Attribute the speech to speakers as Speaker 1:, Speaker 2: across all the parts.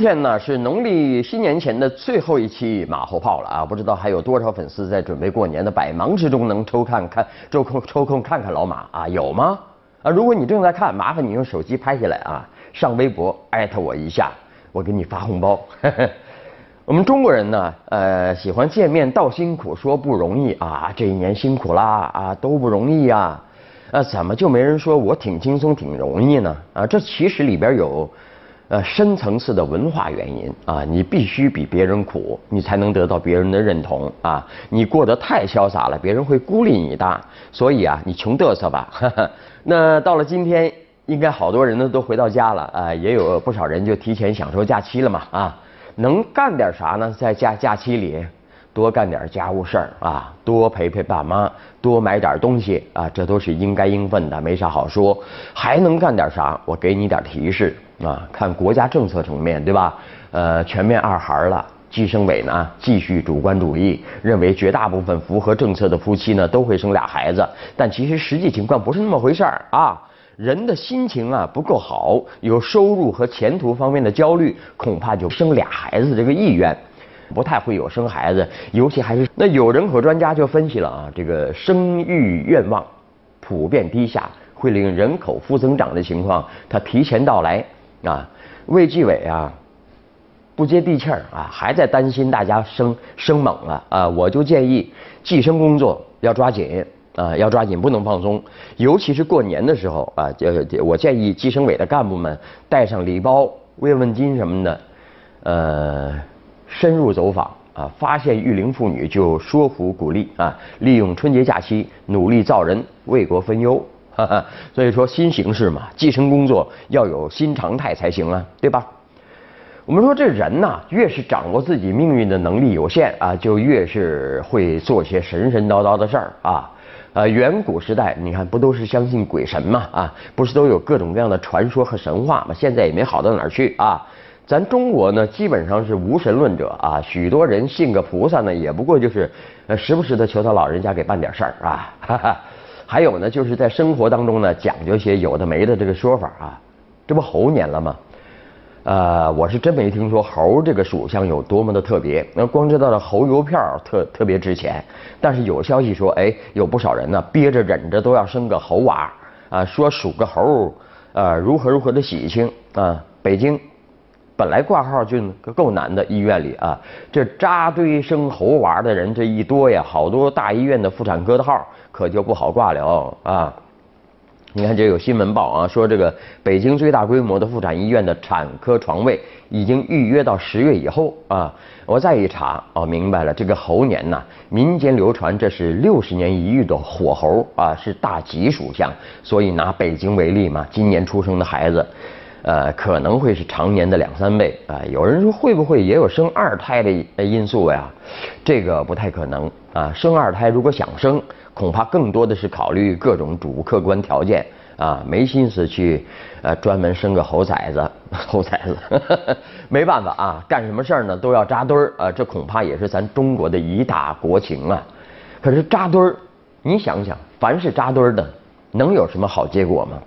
Speaker 1: 今天呢是农历新年前的最后一期马后炮了啊！不知道还有多少粉丝在准备过年的百忙之中能抽看看抽空抽空看看老马啊？有吗？啊，如果你正在看，麻烦你用手机拍下来啊，上微博艾特我一下，我给你发红包。我们中国人呢，呃，喜欢见面道辛苦，说不容易啊，这一年辛苦啦啊，都不容易呀。啊，怎么就没人说我挺轻松挺容易呢？啊，这其实里边有。呃，深层次的文化原因啊，你必须比别人苦，你才能得到别人的认同啊。你过得太潇洒了，别人会孤立你的。所以啊，你穷嘚瑟吧。那到了今天，应该好多人呢都回到家了啊，也有不少人就提前享受假期了嘛啊。能干点啥呢？在假假期里，多干点家务事儿啊，多陪陪爸妈，多买点东西啊，这都是应该应分的，没啥好说。还能干点啥？我给你点提示。啊，看国家政策层面对吧？呃，全面二孩了，计生委呢继续主观主义，认为绝大部分符合政策的夫妻呢都会生俩孩子，但其实实际情况不是那么回事儿啊。人的心情啊不够好，有收入和前途方面的焦虑，恐怕就生俩孩子这个意愿不太会有生孩子，尤其还是那有人口专家就分析了啊，这个生育愿望普遍低下，会令人口负增长的情况它提前到来。啊，卫计委啊，不接地气儿啊，还在担心大家生生猛了啊！我就建议计生工作要抓紧啊，要抓紧，不能放松。尤其是过年的时候啊，我建议计生委的干部们带上礼包、慰问金什么的，呃，深入走访啊，发现育龄妇女就说服鼓励啊，利用春节假期努力造人，为国分忧。所以说新形势嘛，计生工作要有新常态才行啊，对吧？我们说这人呐，越是掌握自己命运的能力有限啊，就越是会做些神神叨叨的事儿啊。呃，远古时代你看不都是相信鬼神嘛啊？不是都有各种各样的传说和神话嘛？现在也没好到哪儿去啊。咱中国呢，基本上是无神论者啊，许多人信个菩萨呢，也不过就是呃时不时的求他老人家给办点事儿啊。哈哈。还有呢，就是在生活当中呢，讲究些有的没的这个说法啊，这不猴年了吗？呃，我是真没听说猴这个属相有多么的特别，那光知道的猴邮票特特别值钱，但是有消息说，哎，有不少人呢憋着忍着都要生个猴娃啊，说属个猴，呃，如何如何的喜庆啊，北京。本来挂号就够难的，医院里啊，这扎堆生猴娃的人这一多呀，好多大医院的妇产科的号可就不好挂了啊。你看这有新闻报啊，说这个北京最大规模的妇产医院的产科床位已经预约到十月以后啊。我再一查哦，明白了，这个猴年呐，民间流传这是六十年一遇的火猴啊，是大吉属相，所以拿北京为例嘛，今年出生的孩子。呃，可能会是常年的两三倍啊。有人说会不会也有生二胎的因素呀？这个不太可能啊。生二胎如果想生，恐怕更多的是考虑各种主客观条件啊，没心思去呃专门生个猴崽子。猴崽子，没办法啊，干什么事儿呢都要扎堆儿啊。这恐怕也是咱中国的一大国情啊。可是扎堆儿，你想想，凡是扎堆儿的，能有什么好结果吗？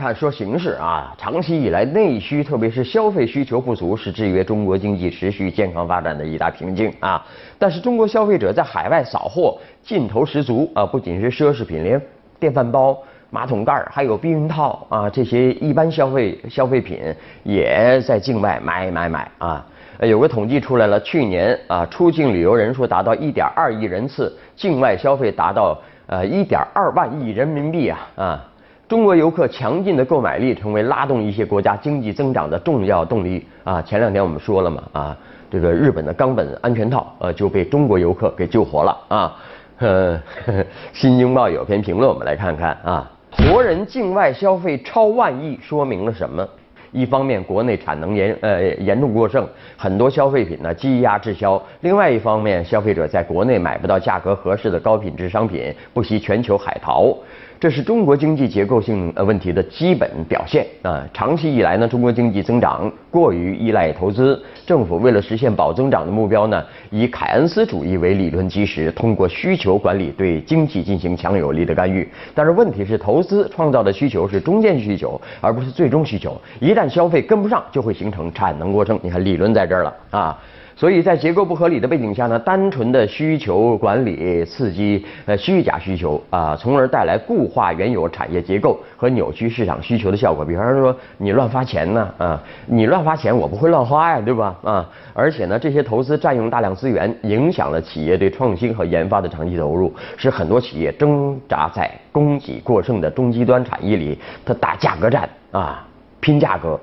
Speaker 1: 看说形势啊。长期以来，内需特别是消费需求不足，是制约中国经济持续健康发展的一大瓶颈啊。但是，中国消费者在海外扫货劲头十足啊，不仅是奢侈品，连电饭煲、马桶盖还有避孕套啊这些一般消费消费品也在境外买买买啊。有个统计出来了，去年啊出境旅游人数达到一点二亿人次，境外消费达到呃一点二万亿人民币啊啊。中国游客强劲的购买力成为拉动一些国家经济增长的重要动力啊！前两天我们说了嘛啊，这个日本的冈本安全套呃就被中国游客给救活了啊！呃，新京报有篇评论，我们来看看啊，国人境外消费超万亿，说明了什么？一方面，国内产能严呃严重过剩，很多消费品呢积压滞销；另外一方面，消费者在国内买不到价格合适的高品质商品，不惜全球海淘。这是中国经济结构性呃问题的基本表现啊。长期以来呢，中国经济增长过于依赖投资，政府为了实现保增长的目标呢，以凯恩斯主义为理论基石，通过需求管理对经济进行强有力的干预。但是问题是，投资创造的需求是中间需求，而不是最终需求。一旦消费跟不上，就会形成产能过剩。你看，理论在这儿了啊。所以在结构不合理的背景下呢，单纯的需求管理刺激呃虚假需求啊，从而带来固化原有产业结构和扭曲市场需求的效果。比方说你乱发钱呢啊，你乱发钱我不会乱花呀，对吧啊？而且呢，这些投资占用大量资源，影响了企业对创新和研发的长期投入，使很多企业挣扎在供给过剩的中低端产业里，它打价格战啊，拼价格。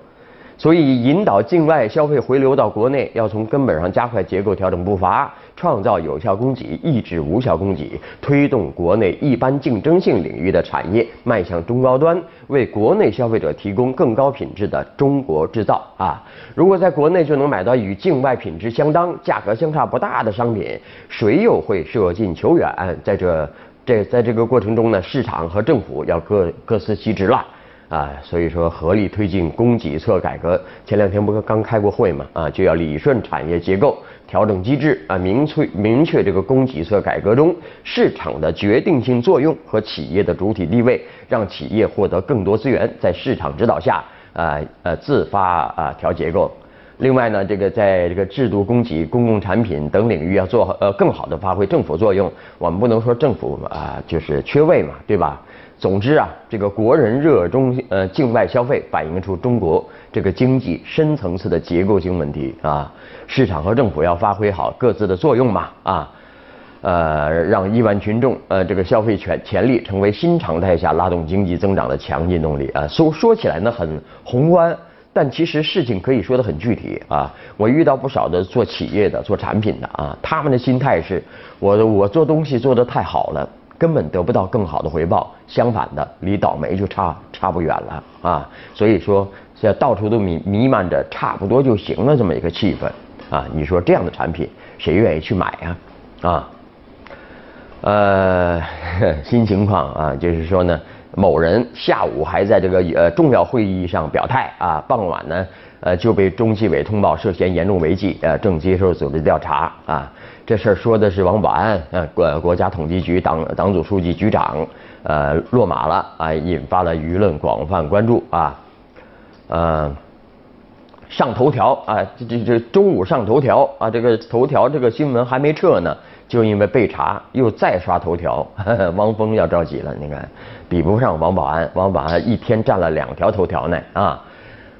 Speaker 1: 所以，引导境外消费回流到国内，要从根本上加快结构调整步伐，创造有效供给，抑制无效供给，推动国内一般竞争性领域的产业迈向中高端，为国内消费者提供更高品质的中国制造啊！如果在国内就能买到与境外品质相当、价格相差不大的商品，谁又会舍近求远？在这这在这个过程中呢，市场和政府要各各司其职了。啊，所以说合力推进供给侧改革。前两天不是刚开过会嘛？啊，就要理顺产业结构，调整机制啊，明确明确这个供给侧改革中市场的决定性作用和企业的主体地位，让企业获得更多资源，在市场指导下啊呃自发啊调结构。另外呢，这个在这个制度供给、公共产品等领域要做呃更好的发挥政府作用。我们不能说政府啊就是缺位嘛，对吧？总之啊，这个国人热衷呃境外消费，反映出中国这个经济深层次的结构性问题啊。市场和政府要发挥好各自的作用嘛啊，呃，让亿万群众呃这个消费权潜力成为新常态下拉动经济增长的强劲动力啊。说说起来呢很宏观，但其实事情可以说的很具体啊。我遇到不少的做企业的、做产品的啊，他们的心态是，我我做东西做得太好了。根本得不到更好的回报，相反的，离倒霉就差差不远了啊！所以说，现在到处都弥弥漫着差不多就行了这么一个气氛啊！你说这样的产品，谁愿意去买呀？啊？呃，新情况啊，就是说呢，某人下午还在这个呃重要会议上表态啊，傍晚呢，呃就被中纪委通报涉嫌严重违纪，呃正接受组织调查啊。这事儿说的是王保安，呃，国国家统计局党党组书记、局长，呃，落马了啊，引发了舆论广泛关注啊，呃，上头条啊，这这这中午上头条啊，这个头条这个新闻还没撤呢，就因为被查又再刷头条，汪峰要着急了，你看，比不上王保安，王保安一天占了两条头条呢啊。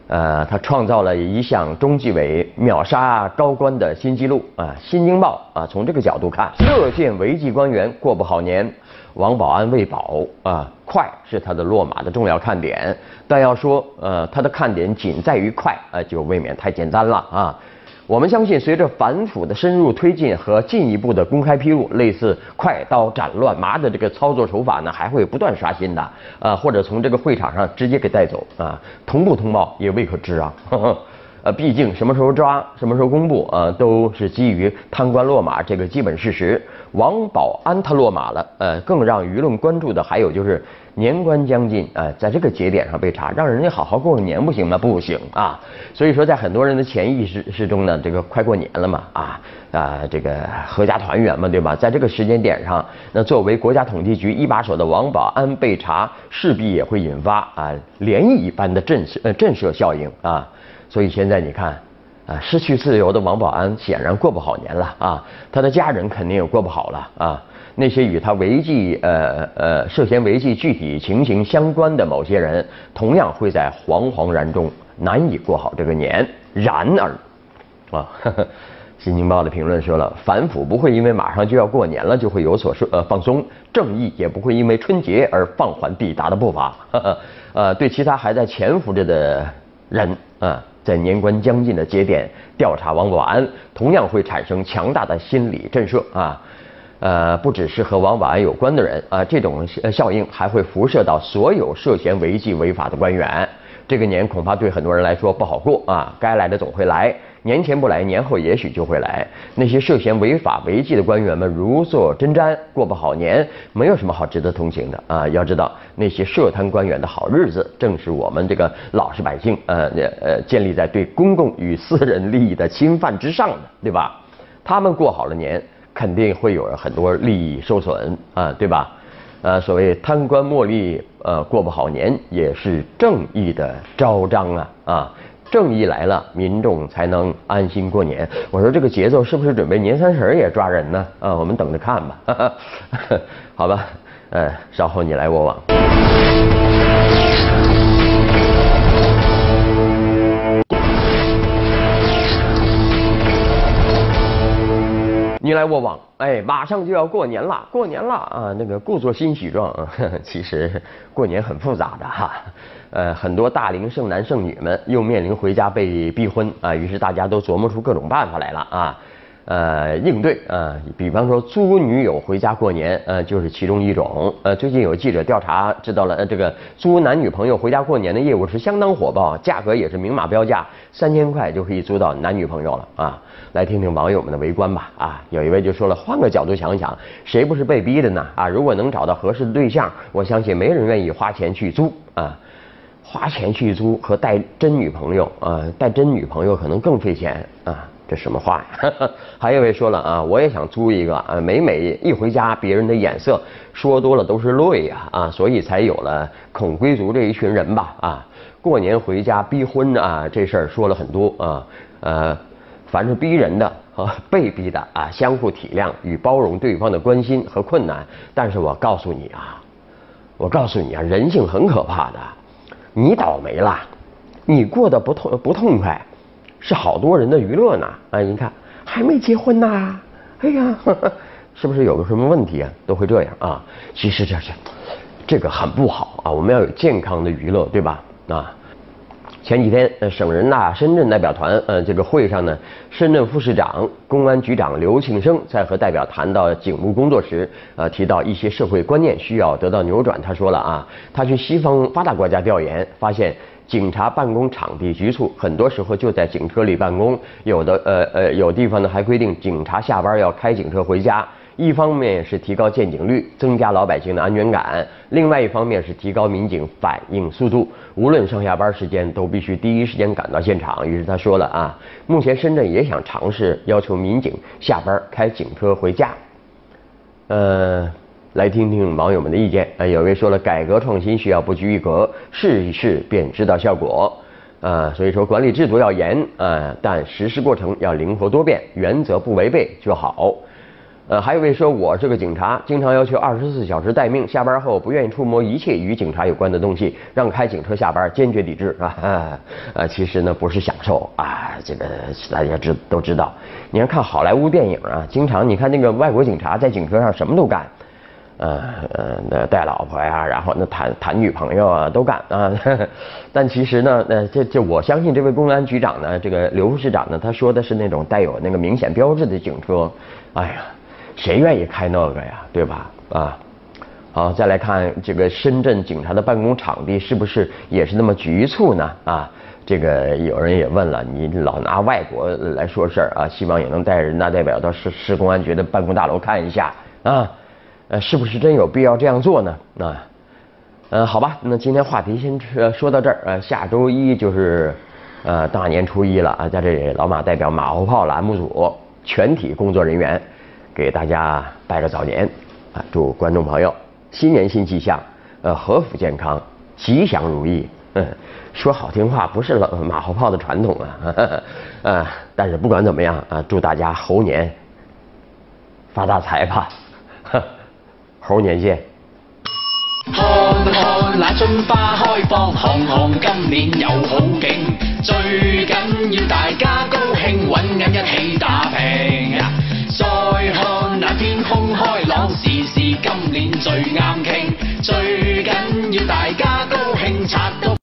Speaker 1: 呃，他创造了一项中纪委秒杀高官的新纪录啊！《新京报》啊，从这个角度看，乐见违纪官员过不好年，王保安未保啊，快是他的落马的重要看点。但要说呃，他的看点仅在于快，呃，就未免太简单了啊。我们相信，随着反腐的深入推进和进一步的公开披露，类似快刀斩乱麻的这个操作手法呢，还会不断刷新的呃，或者从这个会场上直接给带走啊，同步通报也未可知啊。呃，毕竟什么时候抓，什么时候公布啊，都是基于贪官落马这个基本事实。王保安他落马了，呃，更让舆论关注的还有就是。年关将近啊，在这个节点上被查，让人家好好过个年不行吗？不行啊！所以说，在很多人的潜意识之中呢，这个快过年了嘛，啊啊，这个阖家团圆嘛，对吧？在这个时间点上，那作为国家统计局一把手的王保安被查，势必也会引发啊涟漪般的震慑呃震慑效应啊。所以现在你看啊，失去自由的王保安显然过不好年了啊，他的家人肯定也过不好了啊。那些与他违纪呃呃涉嫌违纪具体情形相关的某些人，同样会在惶惶然中难以过好这个年。然而，啊，《新京报》的评论说了，反腐不会因为马上就要过年了就会有所说呃放松，正义也不会因为春节而放缓抵达的步伐。呃，对其他还在潜伏着的人啊，在年关将近的节点调查王保安，同样会产生强大的心理震慑啊。呃，不只是和王保安有关的人啊，这种效应还会辐射到所有涉嫌违纪违法的官员。这个年恐怕对很多人来说不好过啊！该来的总会来，年前不来，年后也许就会来。那些涉嫌违法违纪的官员们如坐针毡，过不好年，没有什么好值得同情的啊！要知道，那些涉贪官员的好日子，正是我们这个老实百姓呃呃建立在对公共与私人利益的侵犯之上的，对吧？他们过好了年，肯定会有很多利益受损啊，对吧？呃，所谓贪官墨吏，呃，过不好年也是正义的昭彰啊啊！正义来了，民众才能安心过年。我说这个节奏是不是准备年三十也抓人呢？啊，我们等着看吧。好吧，呃，稍后你来我往。你来我往，哎，马上就要过年了，过年了啊！那个故作欣喜状，其实过年很复杂的哈。呃，很多大龄剩男剩女们又面临回家被逼婚啊，于是大家都琢磨出各种办法来了啊。呃，应对啊，比方说租女友回家过年，呃，就是其中一种。呃，最近有记者调查知道了，呃，这个租男女朋友回家过年的业务是相当火爆，价格也是明码标价，三千块就可以租到男女朋友了啊。来听听网友们的围观吧。啊，有一位就说了，换个角度想想，谁不是被逼的呢？啊，如果能找到合适的对象，我相信没人愿意花钱去租啊。花钱去租和带真女朋友啊，带真女朋友可能更费钱啊。这什么话呀？还有一位说了啊，我也想租一个啊，每每一回家，别人的眼色说多了都是泪呀啊，所以才有了孔归族这一群人吧啊。过年回家逼婚啊，这事儿说了很多啊，呃，凡是逼人的和被逼的啊，相互体谅与包容对方的关心和困难。但是我告诉你啊，我告诉你啊，人性很可怕的，你倒霉了，你过得不痛不痛快。是好多人的娱乐呢，啊，你看还没结婚呢，哎呀，是不是有个什么问题啊？都会这样啊？其实这是这个很不好啊，我们要有健康的娱乐，对吧？啊，前几天呃省人大深圳代表团呃这个会上呢，深圳副市长、公安局长刘庆生在和代表谈到警务工作时，呃提到一些社会观念需要得到扭转。他说了啊，他去西方发达国家调研发现。警察办公场地局促，很多时候就在警车里办公。有的呃呃，有地方呢还规定警察下班要开警车回家。一方面是提高见警率，增加老百姓的安全感；另外一方面是提高民警反应速度。无论上下班时间，都必须第一时间赶到现场。于是他说了啊，目前深圳也想尝试要求民警下班开警车回家。呃。来听听网友们的意见啊！有位说了，改革创新需要不拘一格，试一试便知道效果啊。所以说管理制度要严啊，但实施过程要灵活多变，原则不违背就好。呃，还有位说，我是个警察，经常要求二十四小时待命，下班后不愿意触摸一切与警察有关的东西，让开警车下班，坚决抵制啊！呃，其实呢不是享受啊，这个大家知都知道。你要看好莱坞电影啊，经常你看那个外国警察在警车上什么都干。呃呃，那带老婆呀，然后那谈谈女朋友啊，都干啊。但其实呢，呃，这这我相信这位公安局长呢，这个刘副市长呢，他说的是那种带有那个明显标志的警车。哎呀，谁愿意开那个呀，对吧？啊，好，再来看这个深圳警察的办公场地是不是也是那么局促呢？啊，这个有人也问了，你老拿外国来说事儿啊，希望也能带人大代表到市市公安局的办公大楼看一下啊。呃，是不是真有必要这样做呢？啊，呃，好吧，那今天话题先说到这儿。呃，下周一就是呃大年初一了啊，在这里，老马代表马后炮栏目组全体工作人员给大家拜个早年啊，祝观众朋友新年新气象，呃，和福健康，吉祥如意。嗯，说好听话不是老马后炮的传统啊，啊，但是不管怎么样啊，祝大家猴年发大财吧。猴年见。看看那春花开放，行行今年有好景，最紧要大家高兴，揾紧一起打拼。再看那天空开朗，时时今年最啱倾，最紧要大家高兴，拆。